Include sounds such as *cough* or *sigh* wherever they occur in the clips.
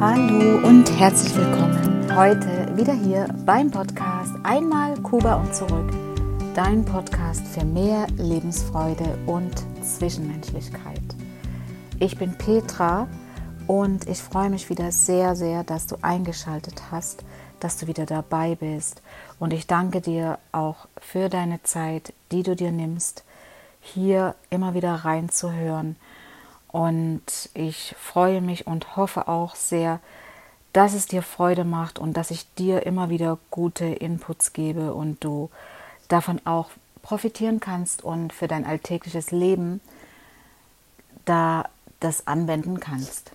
Hallo und herzlich willkommen. Heute wieder hier beim Podcast Einmal Kuba und zurück. Dein Podcast für mehr Lebensfreude und Zwischenmenschlichkeit. Ich bin Petra und ich freue mich wieder sehr, sehr, dass du eingeschaltet hast, dass du wieder dabei bist. Und ich danke dir auch für deine Zeit, die du dir nimmst, hier immer wieder reinzuhören und ich freue mich und hoffe auch sehr, dass es dir Freude macht und dass ich dir immer wieder gute Inputs gebe und du davon auch profitieren kannst und für dein alltägliches Leben da das anwenden kannst.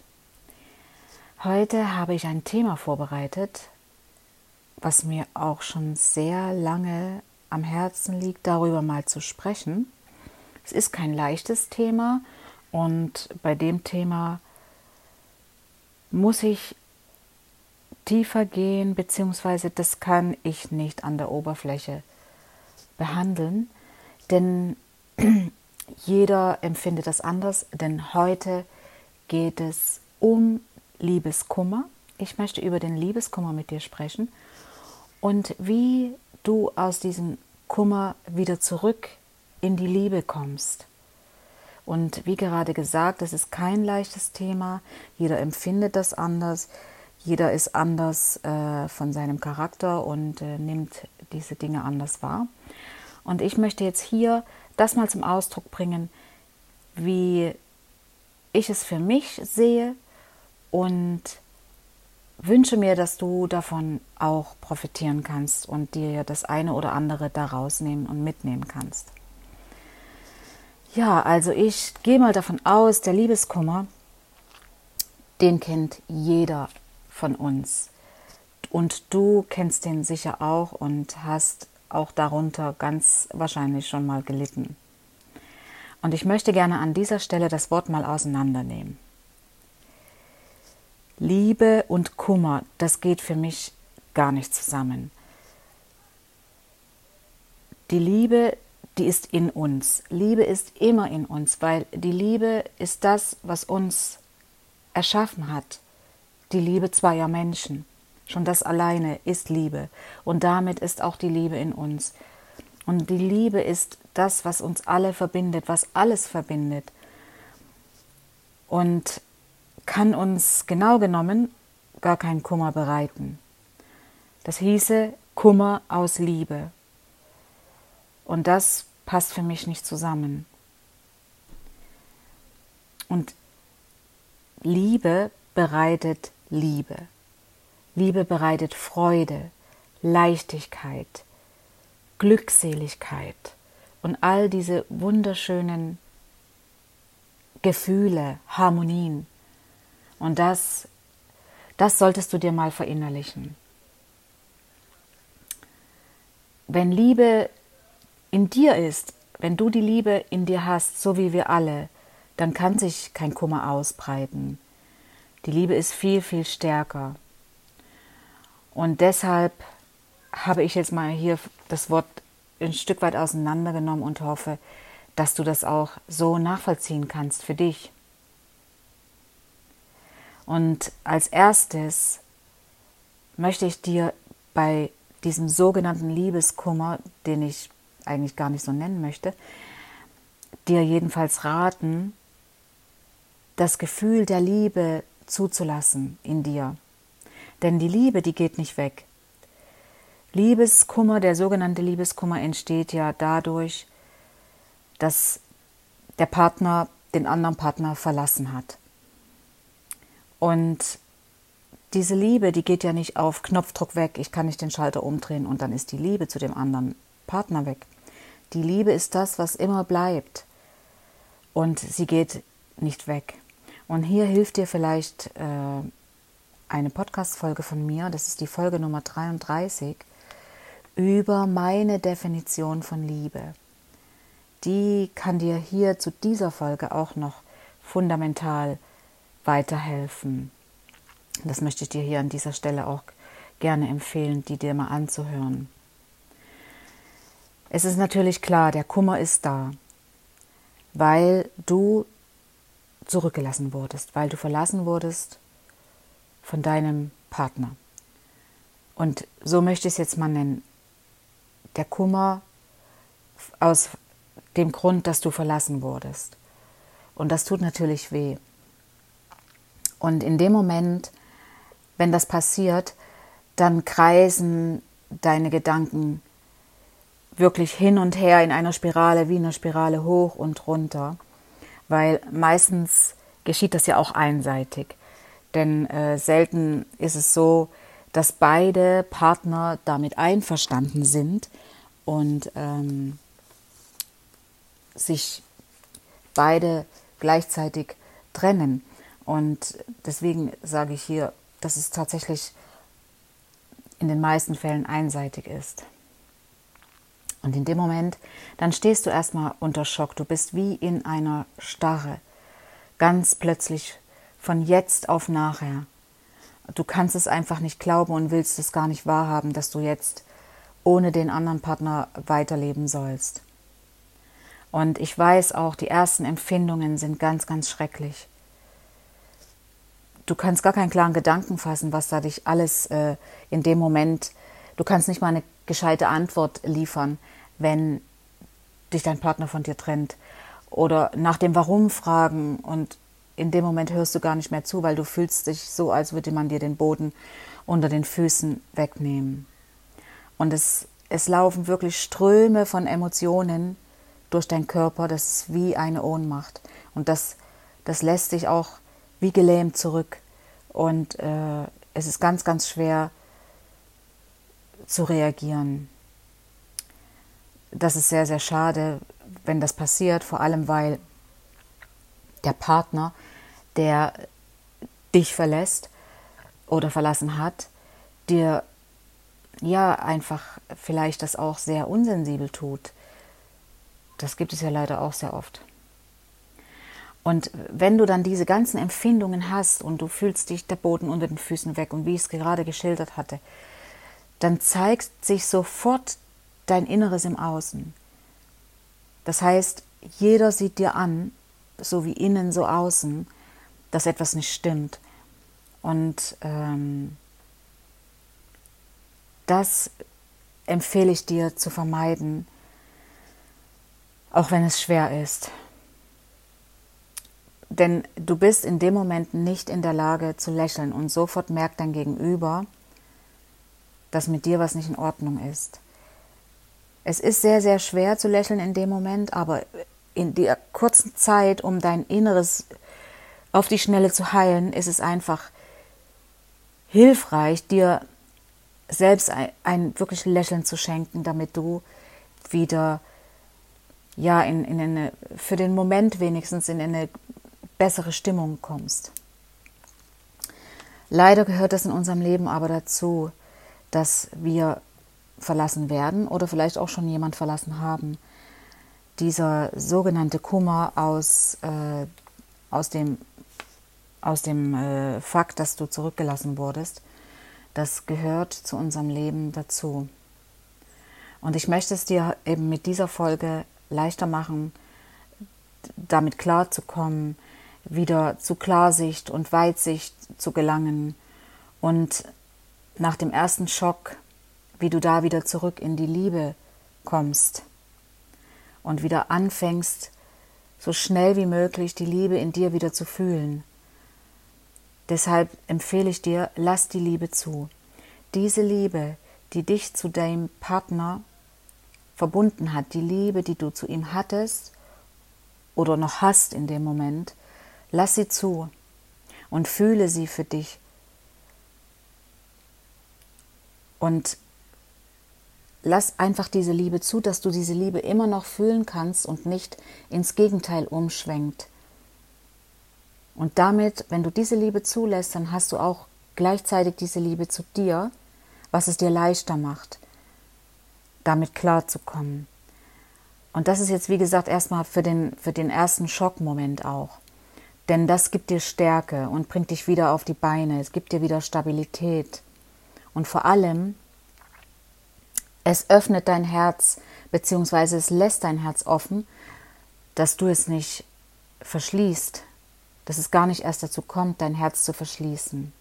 Heute habe ich ein Thema vorbereitet, was mir auch schon sehr lange am Herzen liegt, darüber mal zu sprechen. Es ist kein leichtes Thema, und bei dem Thema muss ich tiefer gehen, beziehungsweise das kann ich nicht an der Oberfläche behandeln, denn *clears throat* jeder empfindet das anders, denn heute geht es um Liebeskummer. Ich möchte über den Liebeskummer mit dir sprechen und wie du aus diesem Kummer wieder zurück in die Liebe kommst. Und wie gerade gesagt, das ist kein leichtes Thema. Jeder empfindet das anders. Jeder ist anders äh, von seinem Charakter und äh, nimmt diese Dinge anders wahr. Und ich möchte jetzt hier das mal zum Ausdruck bringen, wie ich es für mich sehe und wünsche mir, dass du davon auch profitieren kannst und dir das eine oder andere daraus nehmen und mitnehmen kannst. Ja, also ich gehe mal davon aus, der Liebeskummer, den kennt jeder von uns. Und du kennst den sicher auch und hast auch darunter ganz wahrscheinlich schon mal gelitten. Und ich möchte gerne an dieser Stelle das Wort mal auseinandernehmen. Liebe und Kummer, das geht für mich gar nicht zusammen. Die Liebe, die ist in uns. Liebe ist immer in uns, weil die Liebe ist das, was uns erschaffen hat. Die Liebe zweier Menschen. Schon das alleine ist Liebe. Und damit ist auch die Liebe in uns. Und die Liebe ist das, was uns alle verbindet, was alles verbindet. Und kann uns genau genommen gar keinen Kummer bereiten. Das hieße Kummer aus Liebe. Und das passt für mich nicht zusammen. Und Liebe bereitet Liebe. Liebe bereitet Freude, Leichtigkeit, Glückseligkeit und all diese wunderschönen Gefühle, Harmonien. Und das, das solltest du dir mal verinnerlichen. Wenn Liebe in dir ist, wenn du die Liebe in dir hast, so wie wir alle, dann kann sich kein Kummer ausbreiten. Die Liebe ist viel, viel stärker. Und deshalb habe ich jetzt mal hier das Wort ein Stück weit auseinandergenommen und hoffe, dass du das auch so nachvollziehen kannst für dich. Und als erstes möchte ich dir bei diesem sogenannten Liebeskummer, den ich eigentlich gar nicht so nennen möchte, dir jedenfalls raten, das Gefühl der Liebe zuzulassen in dir. Denn die Liebe, die geht nicht weg. Liebeskummer, der sogenannte Liebeskummer entsteht ja dadurch, dass der Partner den anderen Partner verlassen hat. Und diese Liebe, die geht ja nicht auf Knopfdruck weg, ich kann nicht den Schalter umdrehen und dann ist die Liebe zu dem anderen Partner weg. Die Liebe ist das, was immer bleibt. Und sie geht nicht weg. Und hier hilft dir vielleicht äh, eine Podcast-Folge von mir, das ist die Folge Nummer 33, über meine Definition von Liebe. Die kann dir hier zu dieser Folge auch noch fundamental weiterhelfen. Das möchte ich dir hier an dieser Stelle auch gerne empfehlen, die dir mal anzuhören. Es ist natürlich klar, der Kummer ist da, weil du zurückgelassen wurdest, weil du verlassen wurdest von deinem Partner. Und so möchte ich es jetzt mal nennen. Der Kummer aus dem Grund, dass du verlassen wurdest. Und das tut natürlich weh. Und in dem Moment, wenn das passiert, dann kreisen deine Gedanken wirklich hin und her in einer Spirale, wie eine Spirale hoch und runter, weil meistens geschieht das ja auch einseitig. Denn äh, selten ist es so, dass beide Partner damit einverstanden sind und ähm, sich beide gleichzeitig trennen. Und deswegen sage ich hier, dass es tatsächlich in den meisten Fällen einseitig ist. Und in dem Moment, dann stehst du erstmal unter Schock. Du bist wie in einer Starre. Ganz plötzlich von jetzt auf nachher. Du kannst es einfach nicht glauben und willst es gar nicht wahrhaben, dass du jetzt ohne den anderen Partner weiterleben sollst. Und ich weiß auch, die ersten Empfindungen sind ganz, ganz schrecklich. Du kannst gar keinen klaren Gedanken fassen, was da dich alles äh, in dem Moment, du kannst nicht mal eine gescheite Antwort liefern, wenn dich dein Partner von dir trennt. Oder nach dem Warum fragen und in dem Moment hörst du gar nicht mehr zu, weil du fühlst dich so, als würde man dir den Boden unter den Füßen wegnehmen. Und es, es laufen wirklich Ströme von Emotionen durch deinen Körper, das ist wie eine Ohnmacht. Und das, das lässt dich auch wie gelähmt zurück. Und äh, es ist ganz, ganz schwer zu reagieren. Das ist sehr, sehr schade, wenn das passiert, vor allem weil der Partner, der dich verlässt oder verlassen hat, dir ja einfach vielleicht das auch sehr unsensibel tut. Das gibt es ja leider auch sehr oft. Und wenn du dann diese ganzen Empfindungen hast und du fühlst dich der Boden unter den Füßen weg und wie ich es gerade geschildert hatte, dann zeigt sich sofort dein Inneres im Außen. Das heißt, jeder sieht dir an, so wie innen, so außen, dass etwas nicht stimmt. Und ähm, das empfehle ich dir zu vermeiden, auch wenn es schwer ist. Denn du bist in dem Moment nicht in der Lage zu lächeln und sofort merkt dein Gegenüber, dass mit dir was nicht in Ordnung ist. Es ist sehr, sehr schwer zu lächeln in dem Moment, aber in der kurzen Zeit, um dein Inneres auf die Schnelle zu heilen, ist es einfach hilfreich, dir selbst ein, ein wirklich Lächeln zu schenken, damit du wieder ja in, in eine, für den Moment wenigstens in eine bessere Stimmung kommst. Leider gehört es in unserem Leben aber dazu, dass wir verlassen werden oder vielleicht auch schon jemand verlassen haben. Dieser sogenannte Kummer aus, äh, aus dem, aus dem äh, Fakt, dass du zurückgelassen wurdest, das gehört zu unserem Leben dazu. Und ich möchte es dir eben mit dieser Folge leichter machen, damit klarzukommen, wieder zu Klarsicht und Weitsicht zu gelangen und nach dem ersten Schock, wie du da wieder zurück in die Liebe kommst und wieder anfängst, so schnell wie möglich die Liebe in dir wieder zu fühlen. Deshalb empfehle ich dir, lass die Liebe zu. Diese Liebe, die dich zu deinem Partner verbunden hat, die Liebe, die du zu ihm hattest oder noch hast in dem Moment, lass sie zu und fühle sie für dich. Und lass einfach diese Liebe zu, dass du diese Liebe immer noch fühlen kannst und nicht ins Gegenteil umschwenkt. Und damit, wenn du diese Liebe zulässt, dann hast du auch gleichzeitig diese Liebe zu dir, was es dir leichter macht damit klarzukommen. Und das ist jetzt, wie gesagt, erstmal für den, für den ersten Schockmoment auch. Denn das gibt dir Stärke und bringt dich wieder auf die Beine. Es gibt dir wieder Stabilität. Und vor allem, es öffnet dein Herz, beziehungsweise es lässt dein Herz offen, dass du es nicht verschließt, dass es gar nicht erst dazu kommt, dein Herz zu verschließen.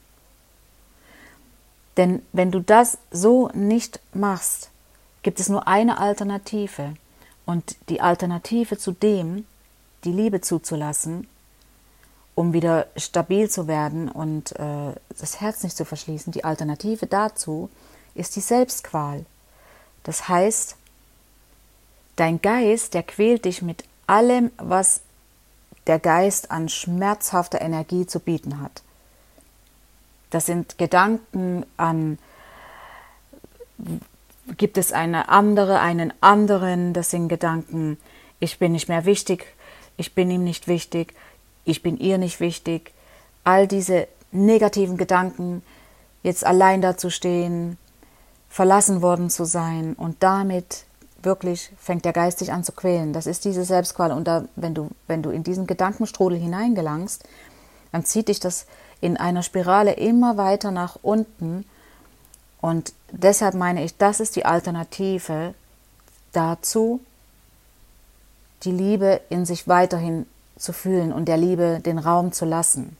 Denn wenn du das so nicht machst, gibt es nur eine Alternative. Und die Alternative zu dem, die Liebe zuzulassen, um wieder stabil zu werden und äh, das Herz nicht zu verschließen, die Alternative dazu ist die Selbstqual. Das heißt, dein Geist, der quält dich mit allem, was der Geist an schmerzhafter Energie zu bieten hat. Das sind Gedanken an, gibt es eine andere, einen anderen, das sind Gedanken, ich bin nicht mehr wichtig, ich bin ihm nicht wichtig, ich bin ihr nicht wichtig. All diese negativen Gedanken, jetzt allein dazustehen, verlassen worden zu sein und damit wirklich fängt der Geist sich an zu quälen. Das ist diese Selbstqual. Und da, wenn, du, wenn du in diesen Gedankenstrudel hineingelangst, dann zieht dich das in einer Spirale immer weiter nach unten. Und deshalb meine ich, das ist die Alternative dazu, die Liebe in sich weiterhin zu fühlen und der Liebe den Raum zu lassen.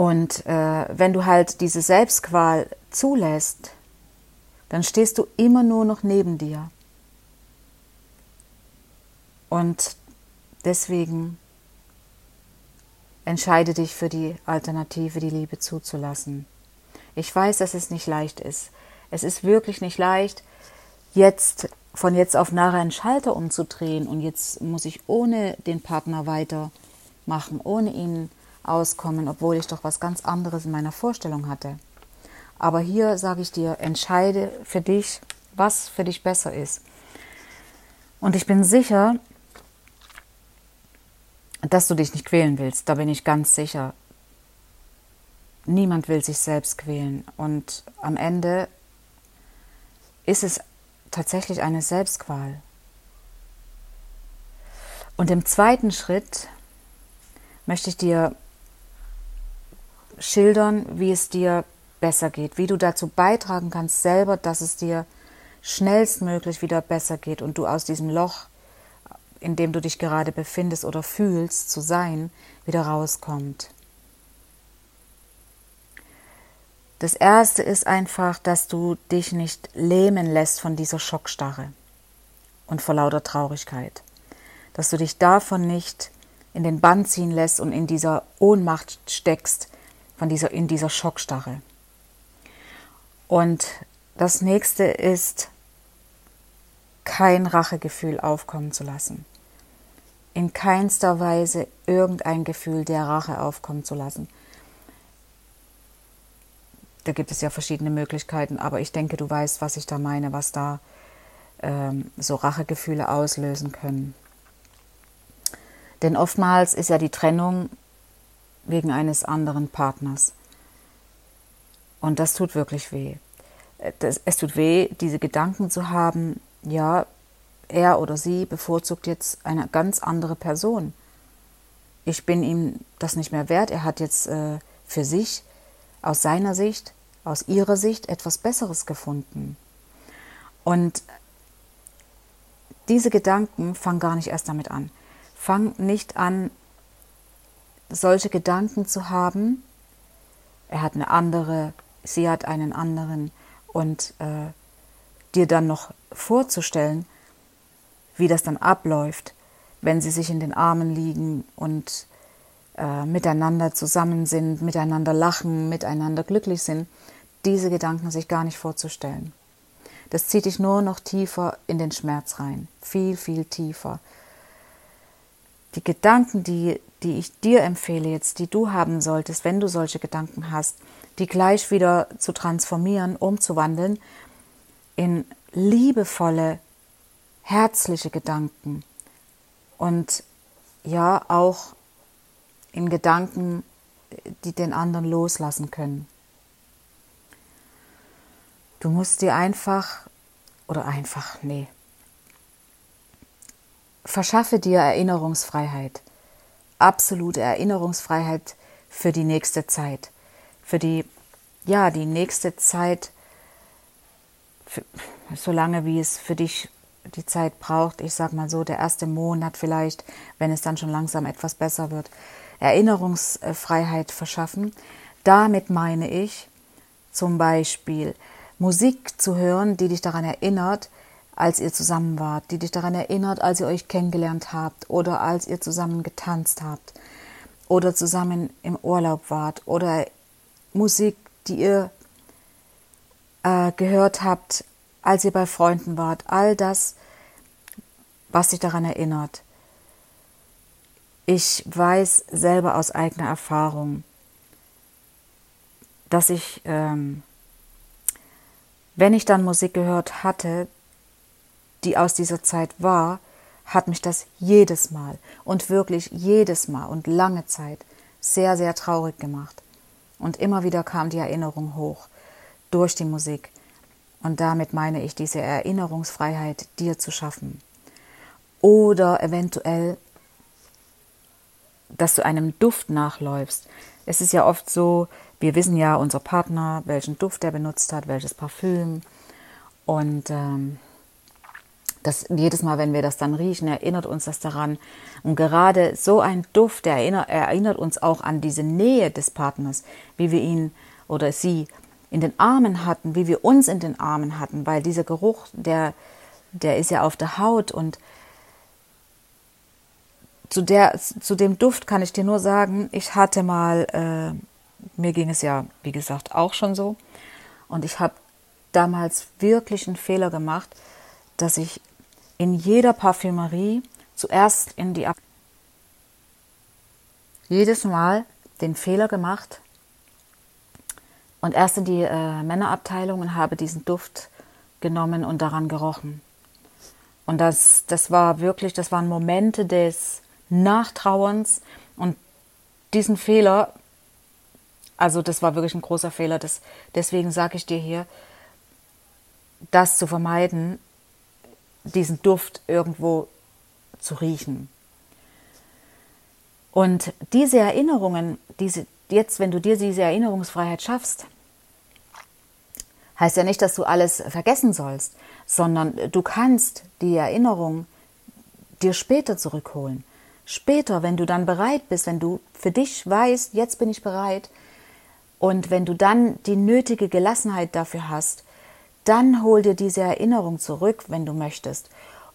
Und äh, wenn du halt diese Selbstqual zulässt, dann stehst du immer nur noch neben dir. Und deswegen entscheide dich für die Alternative, die Liebe zuzulassen. Ich weiß, dass es nicht leicht ist. Es ist wirklich nicht leicht, jetzt von jetzt auf nachher einen Schalter umzudrehen und jetzt muss ich ohne den Partner weitermachen, ohne ihn auskommen, obwohl ich doch was ganz anderes in meiner Vorstellung hatte. Aber hier sage ich dir, entscheide für dich, was für dich besser ist. Und ich bin sicher, dass du dich nicht quälen willst. Da bin ich ganz sicher. Niemand will sich selbst quälen. Und am Ende ist es tatsächlich eine Selbstqual. Und im zweiten Schritt möchte ich dir schildern, wie es dir besser geht, wie du dazu beitragen kannst selber, dass es dir schnellstmöglich wieder besser geht und du aus diesem Loch, in dem du dich gerade befindest oder fühlst zu sein, wieder rauskommst. Das erste ist einfach, dass du dich nicht lähmen lässt von dieser Schockstarre und vor lauter Traurigkeit. Dass du dich davon nicht in den Bann ziehen lässt und in dieser Ohnmacht steckst, von dieser, in dieser Schockstarre. Und das nächste ist, kein Rachegefühl aufkommen zu lassen. In keinster Weise irgendein Gefühl der Rache aufkommen zu lassen. Da gibt es ja verschiedene Möglichkeiten, aber ich denke, du weißt, was ich da meine, was da ähm, so Rachegefühle auslösen können. Denn oftmals ist ja die Trennung wegen eines anderen Partners. Und das tut wirklich weh. es tut weh, diese Gedanken zu haben, ja, er oder sie bevorzugt jetzt eine ganz andere Person. Ich bin ihm das nicht mehr wert. Er hat jetzt äh, für sich, aus seiner Sicht, aus ihrer Sicht etwas Besseres gefunden. Und diese Gedanken fangen gar nicht erst damit an. Fang nicht an, solche Gedanken zu haben. Er hat eine andere sie hat einen anderen und äh, dir dann noch vorzustellen, wie das dann abläuft, wenn sie sich in den Armen liegen und äh, miteinander zusammen sind, miteinander lachen, miteinander glücklich sind, diese Gedanken sich gar nicht vorzustellen. Das zieht dich nur noch tiefer in den Schmerz rein, viel, viel tiefer. Die Gedanken, die, die ich dir empfehle jetzt, die du haben solltest, wenn du solche Gedanken hast, die gleich wieder zu transformieren, umzuwandeln in liebevolle, herzliche Gedanken und ja auch in Gedanken, die den anderen loslassen können. Du musst dir einfach, oder einfach, nee, verschaffe dir Erinnerungsfreiheit, absolute Erinnerungsfreiheit für die nächste Zeit. Für die, ja, die nächste Zeit, für, solange wie es für dich die Zeit braucht, ich sag mal so, der erste Monat vielleicht, wenn es dann schon langsam etwas besser wird, Erinnerungsfreiheit verschaffen, damit meine ich zum Beispiel Musik zu hören, die dich daran erinnert, als ihr zusammen wart, die dich daran erinnert, als ihr euch kennengelernt habt oder als ihr zusammen getanzt habt oder zusammen im Urlaub wart oder Musik, die ihr äh, gehört habt, als ihr bei Freunden wart. All das, was dich daran erinnert. Ich weiß selber aus eigener Erfahrung, dass ich, ähm, wenn ich dann Musik gehört hatte, die aus dieser Zeit war, hat mich das jedes Mal und wirklich jedes Mal und lange Zeit sehr, sehr traurig gemacht. Und immer wieder kam die Erinnerung hoch durch die Musik. Und damit meine ich diese Erinnerungsfreiheit dir zu schaffen. Oder eventuell, dass du einem Duft nachläufst. Es ist ja oft so, wir wissen ja unser Partner, welchen Duft er benutzt hat, welches Parfüm. Und ähm, das, jedes Mal, wenn wir das dann riechen, erinnert uns das daran. Und gerade so ein Duft der erinnert, erinnert uns auch an diese Nähe des Partners, wie wir ihn oder sie in den Armen hatten, wie wir uns in den Armen hatten, weil dieser Geruch, der, der ist ja auf der Haut und zu, der, zu dem Duft kann ich dir nur sagen, ich hatte mal, äh, mir ging es ja, wie gesagt, auch schon so. Und ich habe damals wirklich einen Fehler gemacht, dass ich in jeder Parfümerie zuerst in die Ab jedes Mal den Fehler gemacht und erst in die äh, Männerabteilung und habe diesen Duft genommen und daran gerochen. Und das, das war wirklich, das waren Momente des Nachtrauerns und diesen Fehler, also das war wirklich ein großer Fehler. Das, deswegen sage ich dir hier, das zu vermeiden, diesen Duft irgendwo zu riechen. Und diese Erinnerungen, diese, jetzt, wenn du dir diese Erinnerungsfreiheit schaffst, heißt ja nicht, dass du alles vergessen sollst, sondern du kannst die Erinnerung dir später zurückholen. Später, wenn du dann bereit bist, wenn du für dich weißt, jetzt bin ich bereit, und wenn du dann die nötige Gelassenheit dafür hast, dann hol dir diese Erinnerung zurück, wenn du möchtest.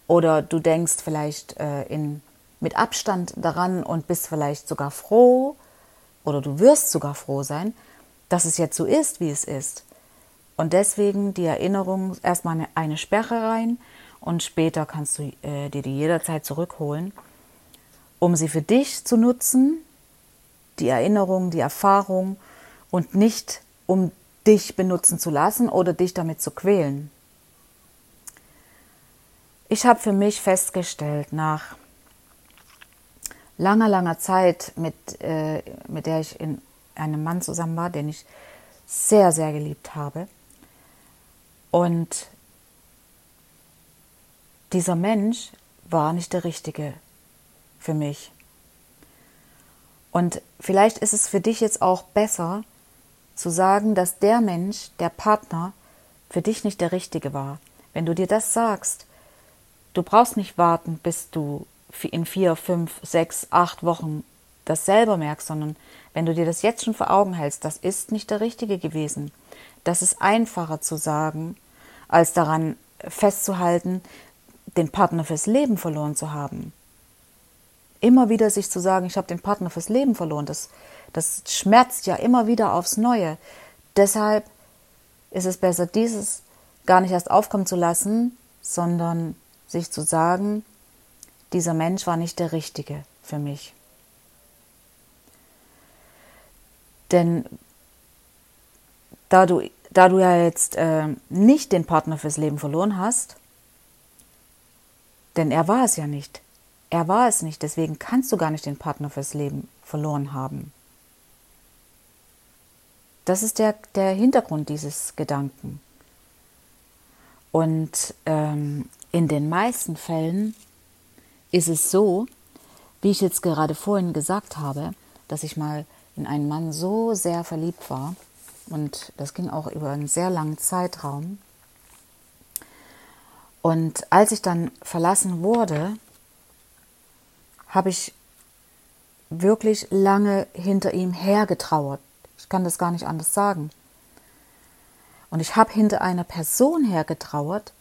Oder du denkst vielleicht äh, in, mit Abstand daran und bist vielleicht sogar froh, oder du wirst sogar froh sein, dass es jetzt so ist, wie es ist. Und deswegen die Erinnerung erstmal eine, eine Sperre rein und später kannst du äh, dir die jederzeit zurückholen, um sie für dich zu nutzen, die Erinnerung, die Erfahrung und nicht um dich benutzen zu lassen oder dich damit zu quälen. Ich habe für mich festgestellt, nach langer, langer Zeit, mit, äh, mit der ich in einem Mann zusammen war, den ich sehr, sehr geliebt habe. Und dieser Mensch war nicht der Richtige für mich. Und vielleicht ist es für dich jetzt auch besser, zu sagen, dass der Mensch, der Partner, für dich nicht der Richtige war. Wenn du dir das sagst, du brauchst nicht warten, bis du in vier, fünf, sechs, acht Wochen das selber merkst, sondern wenn du dir das jetzt schon vor Augen hältst, das ist nicht der Richtige gewesen. Das ist einfacher zu sagen, als daran festzuhalten, den Partner fürs Leben verloren zu haben. Immer wieder sich zu sagen, ich habe den Partner fürs Leben verloren, das, das schmerzt ja immer wieder aufs Neue. Deshalb ist es besser, dieses gar nicht erst aufkommen zu lassen, sondern sich zu sagen, dieser Mensch war nicht der Richtige für mich. Denn da du, da du ja jetzt äh, nicht den Partner fürs Leben verloren hast, denn er war es ja nicht, er war es nicht, deswegen kannst du gar nicht den Partner fürs Leben verloren haben. Das ist der, der Hintergrund dieses Gedanken. Und ähm, in den meisten Fällen ist es so, wie ich jetzt gerade vorhin gesagt habe, dass ich mal in einen Mann so sehr verliebt war und das ging auch über einen sehr langen Zeitraum. Und als ich dann verlassen wurde, habe ich wirklich lange hinter ihm hergetrauert, Ich kann das gar nicht anders sagen. Und ich habe hinter einer Person hergetrauert,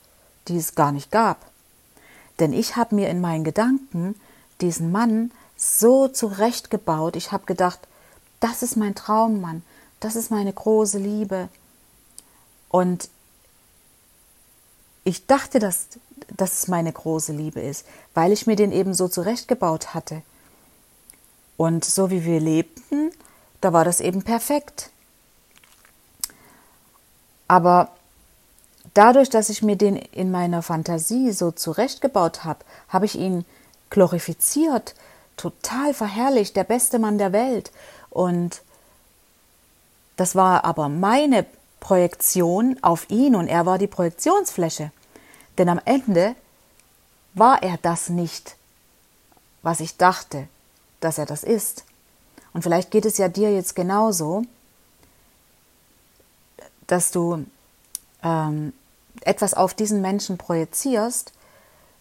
die es gar nicht gab. Denn ich habe mir in meinen Gedanken diesen Mann so zurechtgebaut. Ich habe gedacht, das ist mein Traummann, das ist meine große Liebe. Und ich dachte, dass, dass es meine große Liebe ist, weil ich mir den eben so zurechtgebaut hatte. Und so wie wir lebten, da war das eben perfekt. Aber dadurch, dass ich mir den in meiner Fantasie so zurechtgebaut habe, habe ich ihn glorifiziert, total verherrlicht, der beste Mann der Welt. Und das war aber meine Projektion auf ihn und er war die Projektionsfläche. Denn am Ende war er das nicht, was ich dachte, dass er das ist. Und vielleicht geht es ja dir jetzt genauso, dass du ähm, etwas auf diesen Menschen projizierst,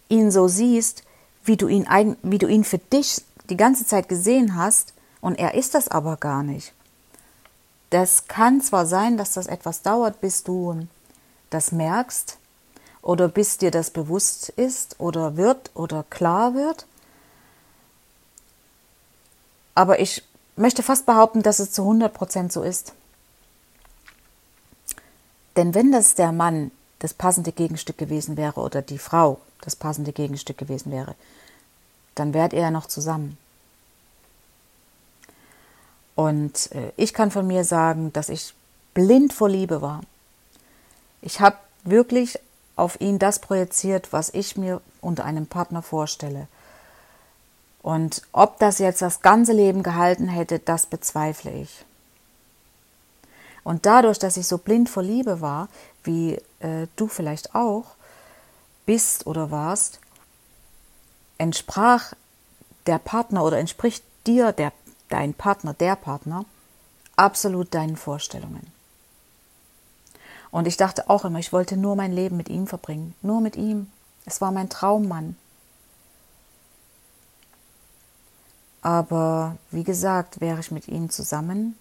ihn so siehst, wie du ihn, wie du ihn für dich die ganze Zeit gesehen hast, und er ist das aber gar nicht. Das kann zwar sein, dass das etwas dauert, bis du das merkst oder bis dir das bewusst ist oder wird oder klar wird, aber ich möchte fast behaupten, dass es zu 100% so ist. Denn wenn das der Mann das passende Gegenstück gewesen wäre oder die Frau das passende Gegenstück gewesen wäre, dann wärt ihr ja noch zusammen. Und äh, ich kann von mir sagen, dass ich blind vor Liebe war. Ich habe wirklich auf ihn das projiziert, was ich mir unter einem Partner vorstelle. Und ob das jetzt das ganze Leben gehalten hätte, das bezweifle ich. Und dadurch, dass ich so blind vor Liebe war, wie äh, du vielleicht auch bist oder warst, entsprach der Partner oder entspricht dir der, dein Partner, der Partner, absolut deinen Vorstellungen. Und ich dachte auch immer, ich wollte nur mein Leben mit ihm verbringen, nur mit ihm. Es war mein Traummann. Aber wie gesagt, wäre ich mit ihm zusammen,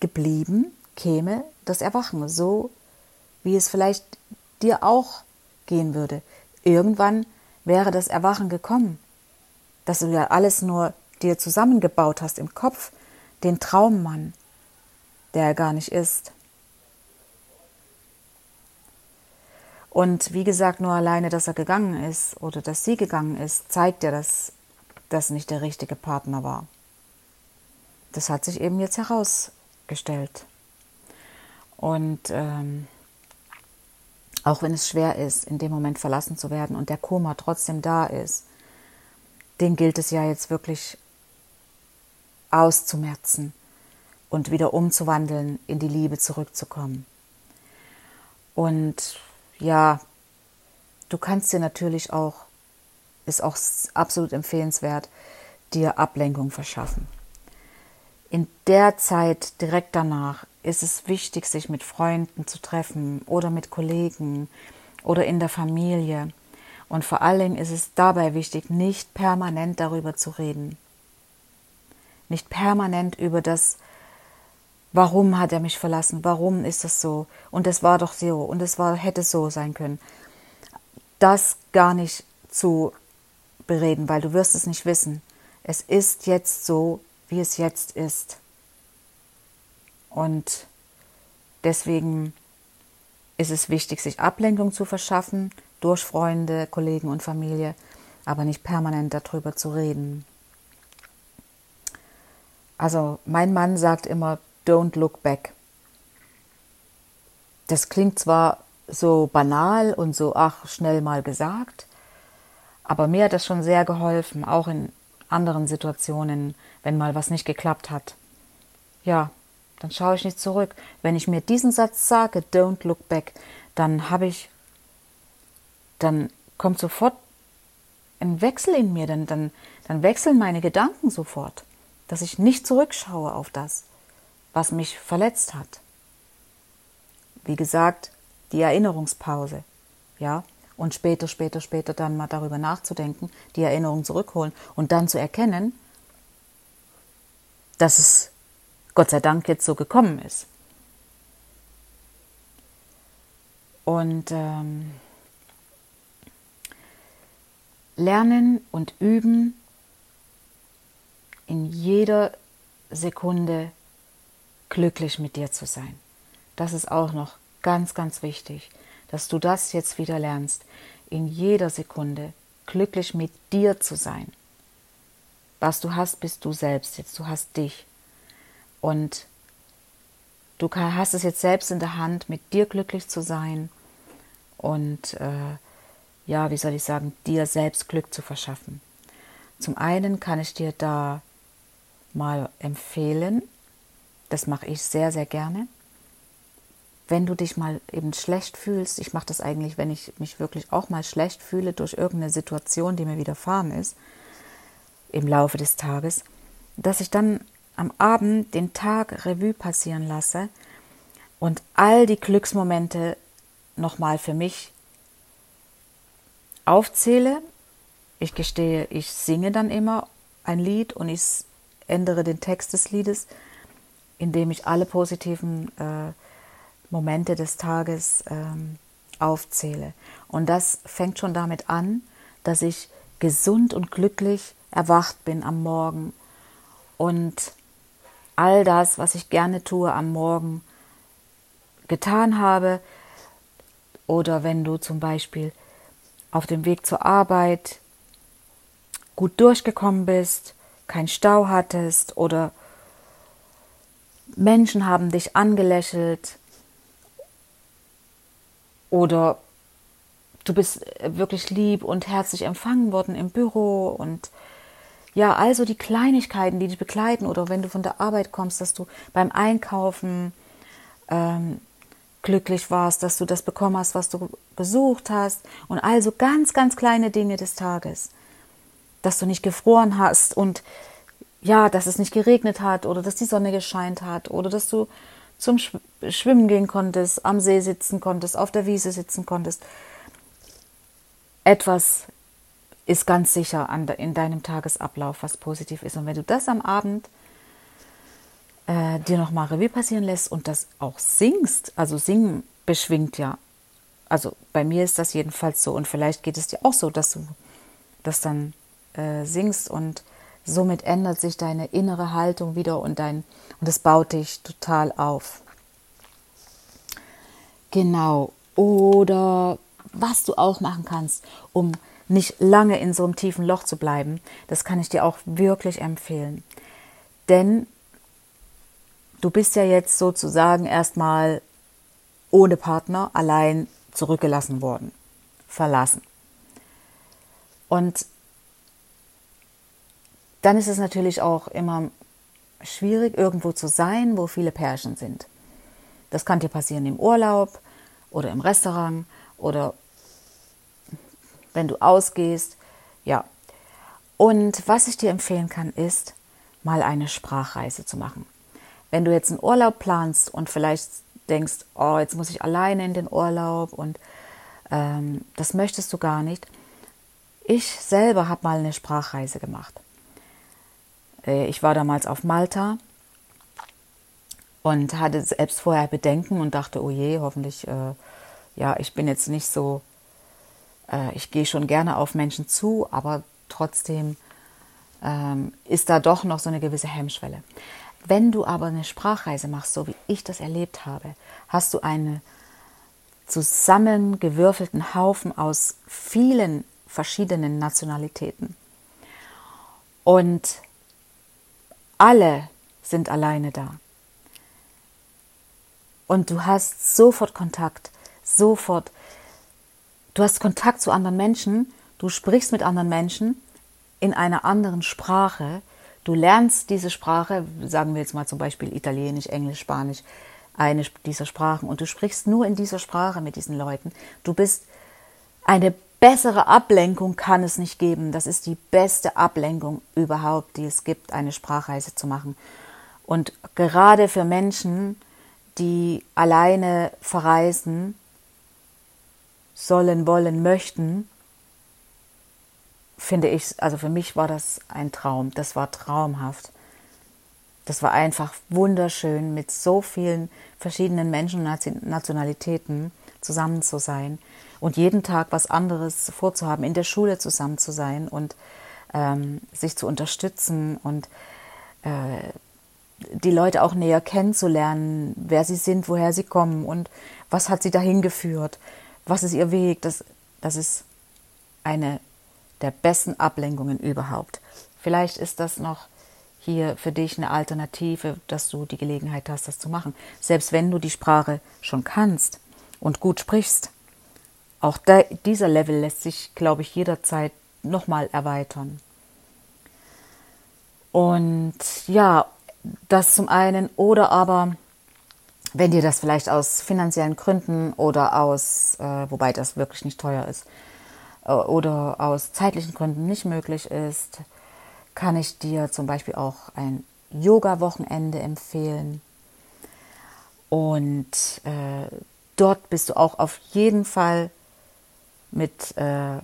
geblieben, käme das Erwachen, so wie es vielleicht dir auch gehen würde. Irgendwann wäre das Erwachen gekommen, dass du ja alles nur dir zusammengebaut hast im Kopf, den Traummann, der er gar nicht ist. Und wie gesagt, nur alleine, dass er gegangen ist oder dass sie gegangen ist, zeigt ja, dass das nicht der richtige Partner war. Das hat sich eben jetzt heraus gestellt. Und ähm, auch wenn es schwer ist, in dem Moment verlassen zu werden und der Koma trotzdem da ist, den gilt es ja jetzt wirklich auszumerzen und wieder umzuwandeln, in die Liebe zurückzukommen. Und ja, du kannst dir natürlich auch, ist auch absolut empfehlenswert, dir Ablenkung verschaffen in der Zeit direkt danach ist es wichtig, sich mit Freunden zu treffen oder mit Kollegen oder in der Familie. Und vor allen Dingen ist es dabei wichtig, nicht permanent darüber zu reden. Nicht permanent über das, warum hat er mich verlassen, warum ist das so und es war doch so und es war, hätte so sein können. Das gar nicht zu bereden, weil du wirst es nicht wissen. Es ist jetzt so, wie es jetzt ist. Und deswegen ist es wichtig, sich Ablenkung zu verschaffen durch Freunde, Kollegen und Familie, aber nicht permanent darüber zu reden. Also mein Mann sagt immer, don't look back. Das klingt zwar so banal und so, ach, schnell mal gesagt, aber mir hat das schon sehr geholfen, auch in anderen Situationen, wenn mal was nicht geklappt hat. Ja, dann schaue ich nicht zurück. Wenn ich mir diesen Satz sage, don't look back, dann habe ich, dann kommt sofort ein Wechsel in mir, dann, dann, dann wechseln meine Gedanken sofort, dass ich nicht zurückschaue auf das, was mich verletzt hat. Wie gesagt, die Erinnerungspause, ja, und später, später, später dann mal darüber nachzudenken, die Erinnerung zurückholen und dann zu erkennen, dass es Gott sei Dank jetzt so gekommen ist. Und ähm, lernen und üben in jeder Sekunde glücklich mit dir zu sein. Das ist auch noch ganz, ganz wichtig, dass du das jetzt wieder lernst, in jeder Sekunde glücklich mit dir zu sein. Was du hast, bist du selbst jetzt, du hast dich. Und du hast es jetzt selbst in der Hand, mit dir glücklich zu sein und äh, ja, wie soll ich sagen, dir selbst Glück zu verschaffen. Zum einen kann ich dir da mal empfehlen, das mache ich sehr, sehr gerne, wenn du dich mal eben schlecht fühlst, ich mache das eigentlich, wenn ich mich wirklich auch mal schlecht fühle durch irgendeine Situation, die mir widerfahren ist, im Laufe des Tages, dass ich dann am Abend den Tag Revue passieren lasse und all die Glücksmomente nochmal für mich aufzähle. Ich gestehe, ich singe dann immer ein Lied und ich ändere den Text des Liedes, indem ich alle positiven äh, Momente des Tages ähm, aufzähle. Und das fängt schon damit an, dass ich gesund und glücklich erwacht bin am Morgen und all das, was ich gerne tue am Morgen, getan habe. Oder wenn du zum Beispiel auf dem Weg zur Arbeit gut durchgekommen bist, kein Stau hattest oder Menschen haben dich angelächelt. Oder du bist wirklich lieb und herzlich empfangen worden im Büro und ja, also die Kleinigkeiten, die dich begleiten. Oder wenn du von der Arbeit kommst, dass du beim Einkaufen ähm, glücklich warst, dass du das bekommen hast, was du gesucht hast. Und also ganz, ganz kleine Dinge des Tages, dass du nicht gefroren hast und ja, dass es nicht geregnet hat oder dass die Sonne gescheint hat oder dass du zum Schwimmen gehen konntest, am See sitzen konntest, auf der Wiese sitzen konntest. Etwas ist ganz sicher in deinem Tagesablauf, was positiv ist. Und wenn du das am Abend äh, dir nochmal Revue passieren lässt und das auch singst, also singen beschwingt ja. Also bei mir ist das jedenfalls so und vielleicht geht es dir auch so, dass du das dann äh, singst und somit ändert sich deine innere Haltung wieder und dein und es baut dich total auf. Genau. Oder was du auch machen kannst, um nicht lange in so einem tiefen Loch zu bleiben, das kann ich dir auch wirklich empfehlen. Denn du bist ja jetzt sozusagen erstmal ohne Partner allein zurückgelassen worden, verlassen. Und dann ist es natürlich auch immer schwierig, irgendwo zu sein, wo viele Pärchen sind. Das kann dir passieren im Urlaub oder im Restaurant oder wenn du ausgehst. Ja. Und was ich dir empfehlen kann, ist, mal eine Sprachreise zu machen. Wenn du jetzt einen Urlaub planst und vielleicht denkst, oh, jetzt muss ich alleine in den Urlaub und ähm, das möchtest du gar nicht. Ich selber habe mal eine Sprachreise gemacht. Äh, ich war damals auf Malta und hatte selbst vorher Bedenken und dachte, oh je, hoffentlich, äh, ja, ich bin jetzt nicht so, äh, ich gehe schon gerne auf Menschen zu, aber trotzdem ähm, ist da doch noch so eine gewisse Hemmschwelle. Wenn du aber eine Sprachreise machst, so wie ich das erlebt habe, hast du einen zusammengewürfelten Haufen aus vielen verschiedenen Nationalitäten. Und alle sind alleine da. Und du hast sofort Kontakt, sofort. Du hast Kontakt zu anderen Menschen, du sprichst mit anderen Menschen in einer anderen Sprache. Du lernst diese Sprache, sagen wir jetzt mal zum Beispiel Italienisch, Englisch, Spanisch, eine dieser Sprachen und du sprichst nur in dieser Sprache mit diesen Leuten. Du bist eine bessere Ablenkung kann es nicht geben. Das ist die beste Ablenkung überhaupt, die es gibt, eine Sprachreise zu machen. Und gerade für Menschen, die alleine verreisen sollen, wollen, möchten, finde ich, also für mich war das ein Traum. Das war traumhaft. Das war einfach wunderschön, mit so vielen verschiedenen Menschen und Nationalitäten zusammen zu sein und jeden Tag was anderes vorzuhaben, in der Schule zusammen zu sein und ähm, sich zu unterstützen und äh, die Leute auch näher kennenzulernen, wer sie sind, woher sie kommen und was hat sie dahin geführt, was ist ihr Weg. Das, das ist eine der besten Ablenkungen überhaupt. Vielleicht ist das noch hier für dich eine Alternative, dass du die Gelegenheit hast, das zu machen. Selbst wenn du die Sprache schon kannst und gut sprichst, auch da, dieser Level lässt sich, glaube ich, jederzeit nochmal erweitern. Und ja, das zum einen oder aber, wenn dir das vielleicht aus finanziellen Gründen oder aus, äh, wobei das wirklich nicht teuer ist, äh, oder aus zeitlichen Gründen nicht möglich ist, kann ich dir zum Beispiel auch ein Yoga-Wochenende empfehlen. Und äh, dort bist du auch auf jeden Fall mit äh,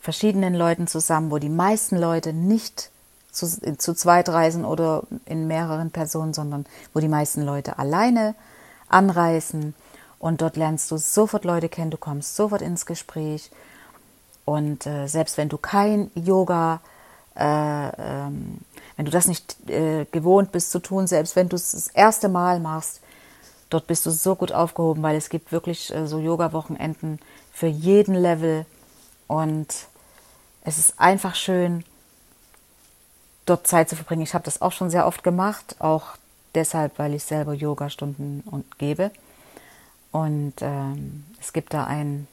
verschiedenen Leuten zusammen, wo die meisten Leute nicht zu, zu zweit reisen oder in mehreren Personen, sondern wo die meisten Leute alleine anreisen. Und dort lernst du sofort Leute kennen, du kommst sofort ins Gespräch. Und äh, selbst wenn du kein Yoga, äh, ähm, wenn du das nicht äh, gewohnt bist zu tun, selbst wenn du es das erste Mal machst, dort bist du so gut aufgehoben, weil es gibt wirklich äh, so Yoga-Wochenenden für jeden Level. Und es ist einfach schön, dort Zeit zu verbringen. Ich habe das auch schon sehr oft gemacht, auch deshalb, weil ich selber Yoga-Stunden gebe. Und ähm, es gibt da ein,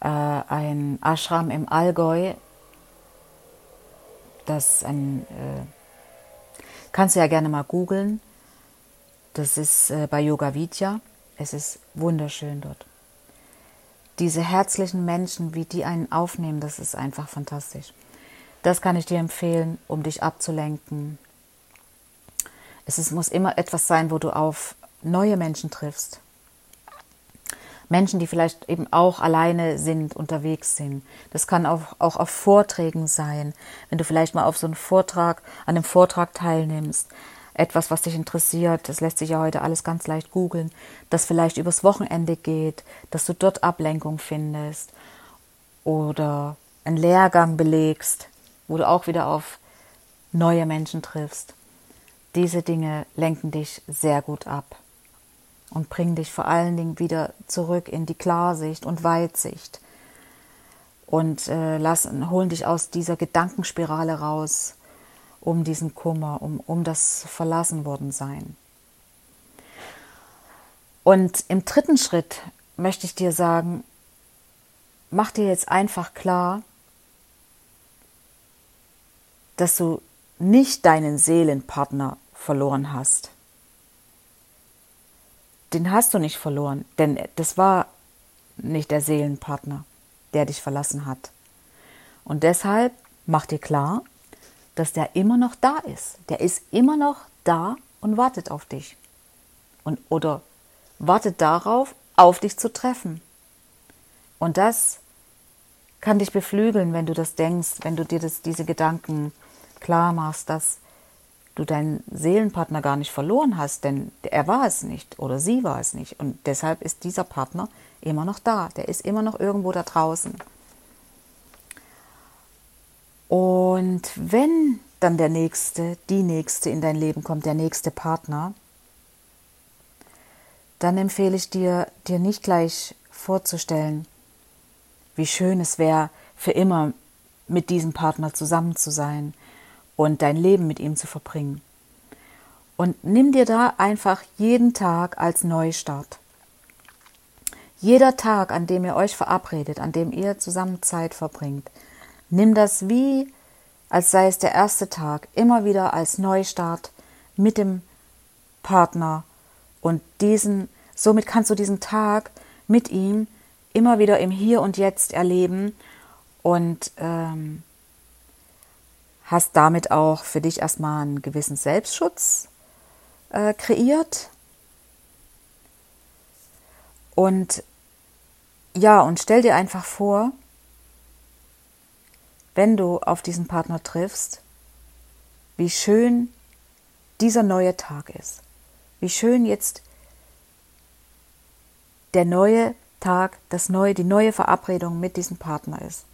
äh, ein Ashram im Allgäu, das ein, äh, kannst du ja gerne mal googeln. Das ist äh, bei Yoga Vidya. Es ist wunderschön dort. Diese herzlichen Menschen, wie die einen aufnehmen, das ist einfach fantastisch. Das kann ich dir empfehlen, um dich abzulenken. Es ist, muss immer etwas sein, wo du auf neue Menschen triffst. Menschen, die vielleicht eben auch alleine sind, unterwegs sind. Das kann auch, auch auf Vorträgen sein, wenn du vielleicht mal auf so einen Vortrag, an einem Vortrag teilnimmst, etwas, was dich interessiert, das lässt sich ja heute alles ganz leicht googeln, das vielleicht übers Wochenende geht, dass du dort Ablenkung findest oder einen Lehrgang belegst, wo du auch wieder auf neue Menschen triffst. Diese Dinge lenken dich sehr gut ab und bringen dich vor allen Dingen wieder zurück in die Klarsicht und Weitsicht und äh, lassen, holen dich aus dieser Gedankenspirale raus um diesen Kummer, um, um das verlassen worden sein. Und im dritten Schritt möchte ich dir sagen, mach dir jetzt einfach klar, dass du nicht deinen Seelenpartner verloren hast. Den hast du nicht verloren, denn das war nicht der Seelenpartner, der dich verlassen hat. Und deshalb mach dir klar, dass der immer noch da ist. Der ist immer noch da und wartet auf dich. Und, oder wartet darauf, auf dich zu treffen. Und das kann dich beflügeln, wenn du das denkst, wenn du dir das, diese Gedanken klar machst, dass du deinen Seelenpartner gar nicht verloren hast, denn er war es nicht oder sie war es nicht. Und deshalb ist dieser Partner immer noch da. Der ist immer noch irgendwo da draußen. Und wenn dann der nächste, die nächste in dein Leben kommt, der nächste Partner, dann empfehle ich dir, dir nicht gleich vorzustellen, wie schön es wäre, für immer mit diesem Partner zusammen zu sein und dein Leben mit ihm zu verbringen. Und nimm dir da einfach jeden Tag als Neustart. Jeder Tag, an dem ihr euch verabredet, an dem ihr zusammen Zeit verbringt, Nimm das wie, als sei es der erste Tag, immer wieder als Neustart mit dem Partner und diesen, somit kannst du diesen Tag mit ihm immer wieder im Hier und Jetzt erleben und ähm, hast damit auch für dich erstmal einen gewissen Selbstschutz äh, kreiert. Und ja, und stell dir einfach vor, wenn du auf diesen Partner triffst, wie schön dieser neue Tag ist. Wie schön jetzt der neue Tag, das neue, die neue Verabredung mit diesem Partner ist.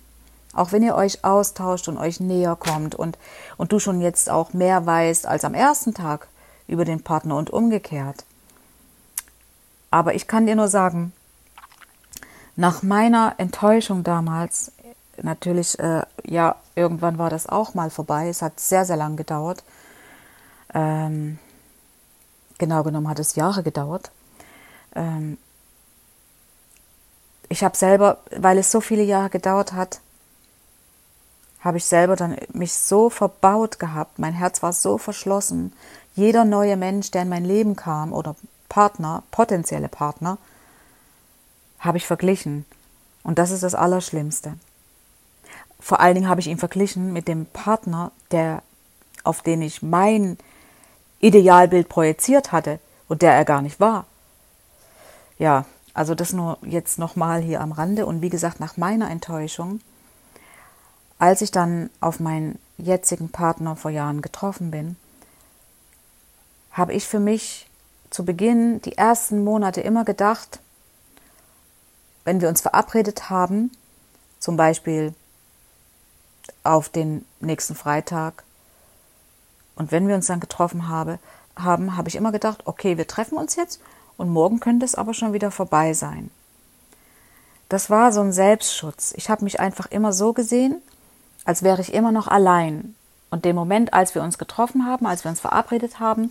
Auch wenn ihr euch austauscht und euch näher kommt und, und du schon jetzt auch mehr weißt als am ersten Tag über den Partner und umgekehrt. Aber ich kann dir nur sagen, nach meiner Enttäuschung damals, natürlich, äh, ja, irgendwann war das auch mal vorbei. Es hat sehr, sehr lang gedauert. Ähm, genau genommen hat es Jahre gedauert. Ähm, ich habe selber, weil es so viele Jahre gedauert hat, habe ich selber dann mich so verbaut gehabt. Mein Herz war so verschlossen. Jeder neue Mensch, der in mein Leben kam oder Partner, potenzielle Partner, habe ich verglichen. Und das ist das Allerschlimmste. Vor allen Dingen habe ich ihn verglichen mit dem Partner, der, auf den ich mein Idealbild projiziert hatte und der er gar nicht war. Ja, also das nur jetzt nochmal hier am Rande. Und wie gesagt, nach meiner Enttäuschung, als ich dann auf meinen jetzigen Partner vor Jahren getroffen bin, habe ich für mich zu Beginn die ersten Monate immer gedacht, wenn wir uns verabredet haben, zum Beispiel auf den nächsten Freitag, und wenn wir uns dann getroffen habe, haben, habe ich immer gedacht, okay, wir treffen uns jetzt und morgen könnte es aber schon wieder vorbei sein. Das war so ein Selbstschutz. Ich habe mich einfach immer so gesehen, als wäre ich immer noch allein. Und dem Moment, als wir uns getroffen haben, als wir uns verabredet haben,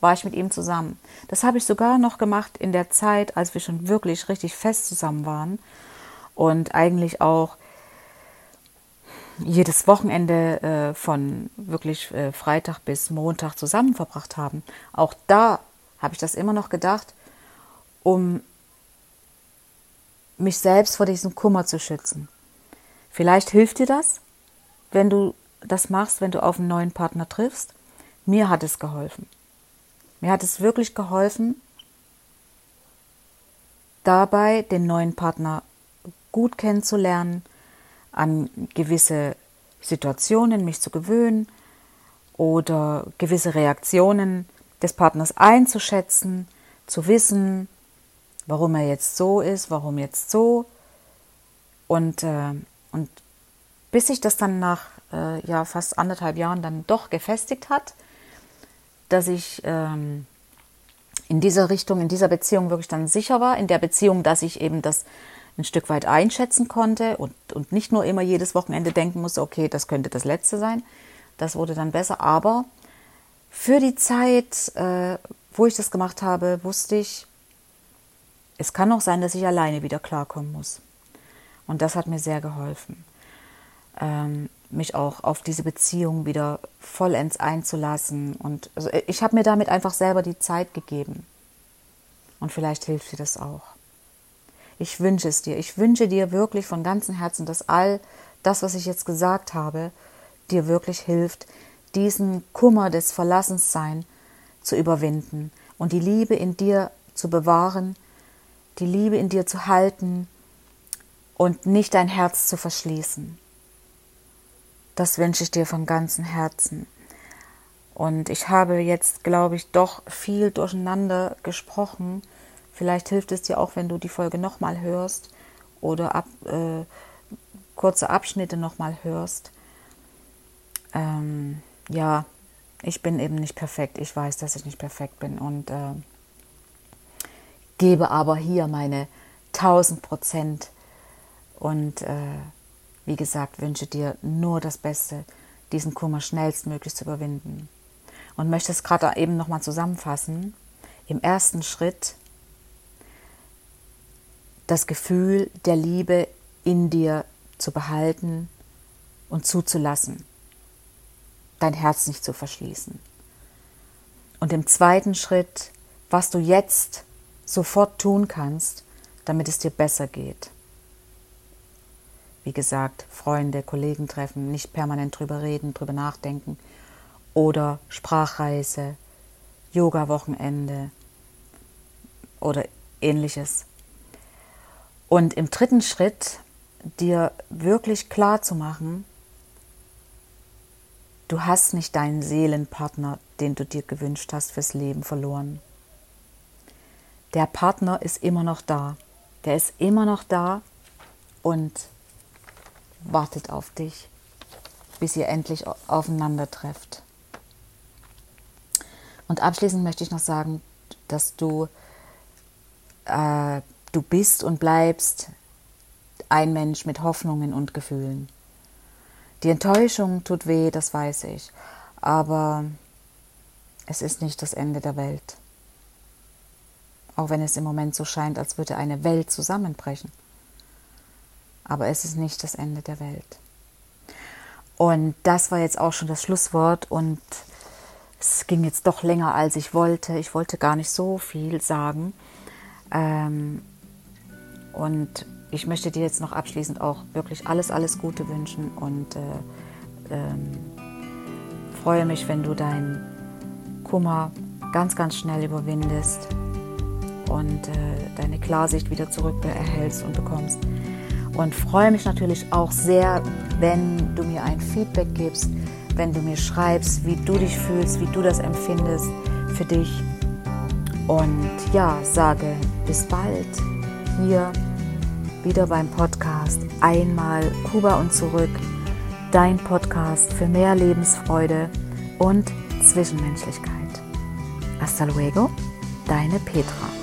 war ich mit ihm zusammen. Das habe ich sogar noch gemacht in der Zeit, als wir schon wirklich richtig fest zusammen waren und eigentlich auch jedes Wochenende äh, von wirklich äh, Freitag bis Montag zusammen verbracht haben. Auch da habe ich das immer noch gedacht, um mich selbst vor diesem Kummer zu schützen. Vielleicht hilft dir das, wenn du das machst, wenn du auf einen neuen Partner triffst. Mir hat es geholfen. Mir hat es wirklich geholfen, dabei den neuen Partner gut kennenzulernen, an gewisse Situationen mich zu gewöhnen oder gewisse Reaktionen des Partners einzuschätzen, zu wissen, warum er jetzt so ist, warum jetzt so. Und, äh, und bis sich das dann nach äh, ja, fast anderthalb Jahren dann doch gefestigt hat, dass ich ähm, in dieser Richtung, in dieser Beziehung wirklich dann sicher war, in der Beziehung, dass ich eben das ein Stück weit einschätzen konnte und, und nicht nur immer jedes Wochenende denken musste, okay, das könnte das letzte sein. Das wurde dann besser. Aber für die Zeit, äh, wo ich das gemacht habe, wusste ich, es kann auch sein, dass ich alleine wieder klarkommen muss. Und das hat mir sehr geholfen. Ähm, mich auch auf diese Beziehung wieder vollends einzulassen. Und also ich habe mir damit einfach selber die Zeit gegeben. Und vielleicht hilft dir das auch. Ich wünsche es dir. Ich wünsche dir wirklich von ganzem Herzen, dass all das, was ich jetzt gesagt habe, dir wirklich hilft, diesen Kummer des Verlassenssein zu überwinden und die Liebe in dir zu bewahren, die Liebe in dir zu halten und nicht dein Herz zu verschließen. Das wünsche ich dir von ganzem Herzen. Und ich habe jetzt, glaube ich, doch viel durcheinander gesprochen. Vielleicht hilft es dir auch, wenn du die Folge nochmal hörst oder ab, äh, kurze Abschnitte nochmal hörst. Ähm, ja, ich bin eben nicht perfekt. Ich weiß, dass ich nicht perfekt bin und äh, gebe aber hier meine 1000 Prozent und äh, wie gesagt, wünsche dir nur das Beste, diesen Kummer schnellstmöglich zu überwinden. Und möchte es gerade eben nochmal zusammenfassen. Im ersten Schritt das Gefühl der Liebe in dir zu behalten und zuzulassen, dein Herz nicht zu verschließen. Und im zweiten Schritt, was du jetzt sofort tun kannst, damit es dir besser geht. Wie gesagt, Freunde, Kollegen treffen, nicht permanent drüber reden, drüber nachdenken. Oder Sprachreise, Yoga-Wochenende oder ähnliches. Und im dritten Schritt dir wirklich klar zu machen, Du hast nicht deinen Seelenpartner, den du dir gewünscht hast fürs Leben, verloren. Der Partner ist immer noch da. Der ist immer noch da und wartet auf dich, bis ihr endlich aufeinander trefft. Und abschließend möchte ich noch sagen, dass du, äh, du bist und bleibst ein Mensch mit Hoffnungen und Gefühlen. Die Enttäuschung tut weh, das weiß ich, aber es ist nicht das Ende der Welt. Auch wenn es im Moment so scheint, als würde eine Welt zusammenbrechen. Aber es ist nicht das Ende der Welt. Und das war jetzt auch schon das Schlusswort und es ging jetzt doch länger, als ich wollte. Ich wollte gar nicht so viel sagen. Ähm, und ich möchte dir jetzt noch abschließend auch wirklich alles, alles Gute wünschen und äh, ähm, freue mich, wenn du deinen Kummer ganz, ganz schnell überwindest und äh, deine Klarsicht wieder zurück erhältst und bekommst. Und freue mich natürlich auch sehr, wenn du mir ein Feedback gibst, wenn du mir schreibst, wie du dich fühlst, wie du das empfindest für dich. Und ja, sage bis bald hier wieder beim Podcast Einmal Kuba und zurück. Dein Podcast für mehr Lebensfreude und Zwischenmenschlichkeit. Hasta luego, deine Petra.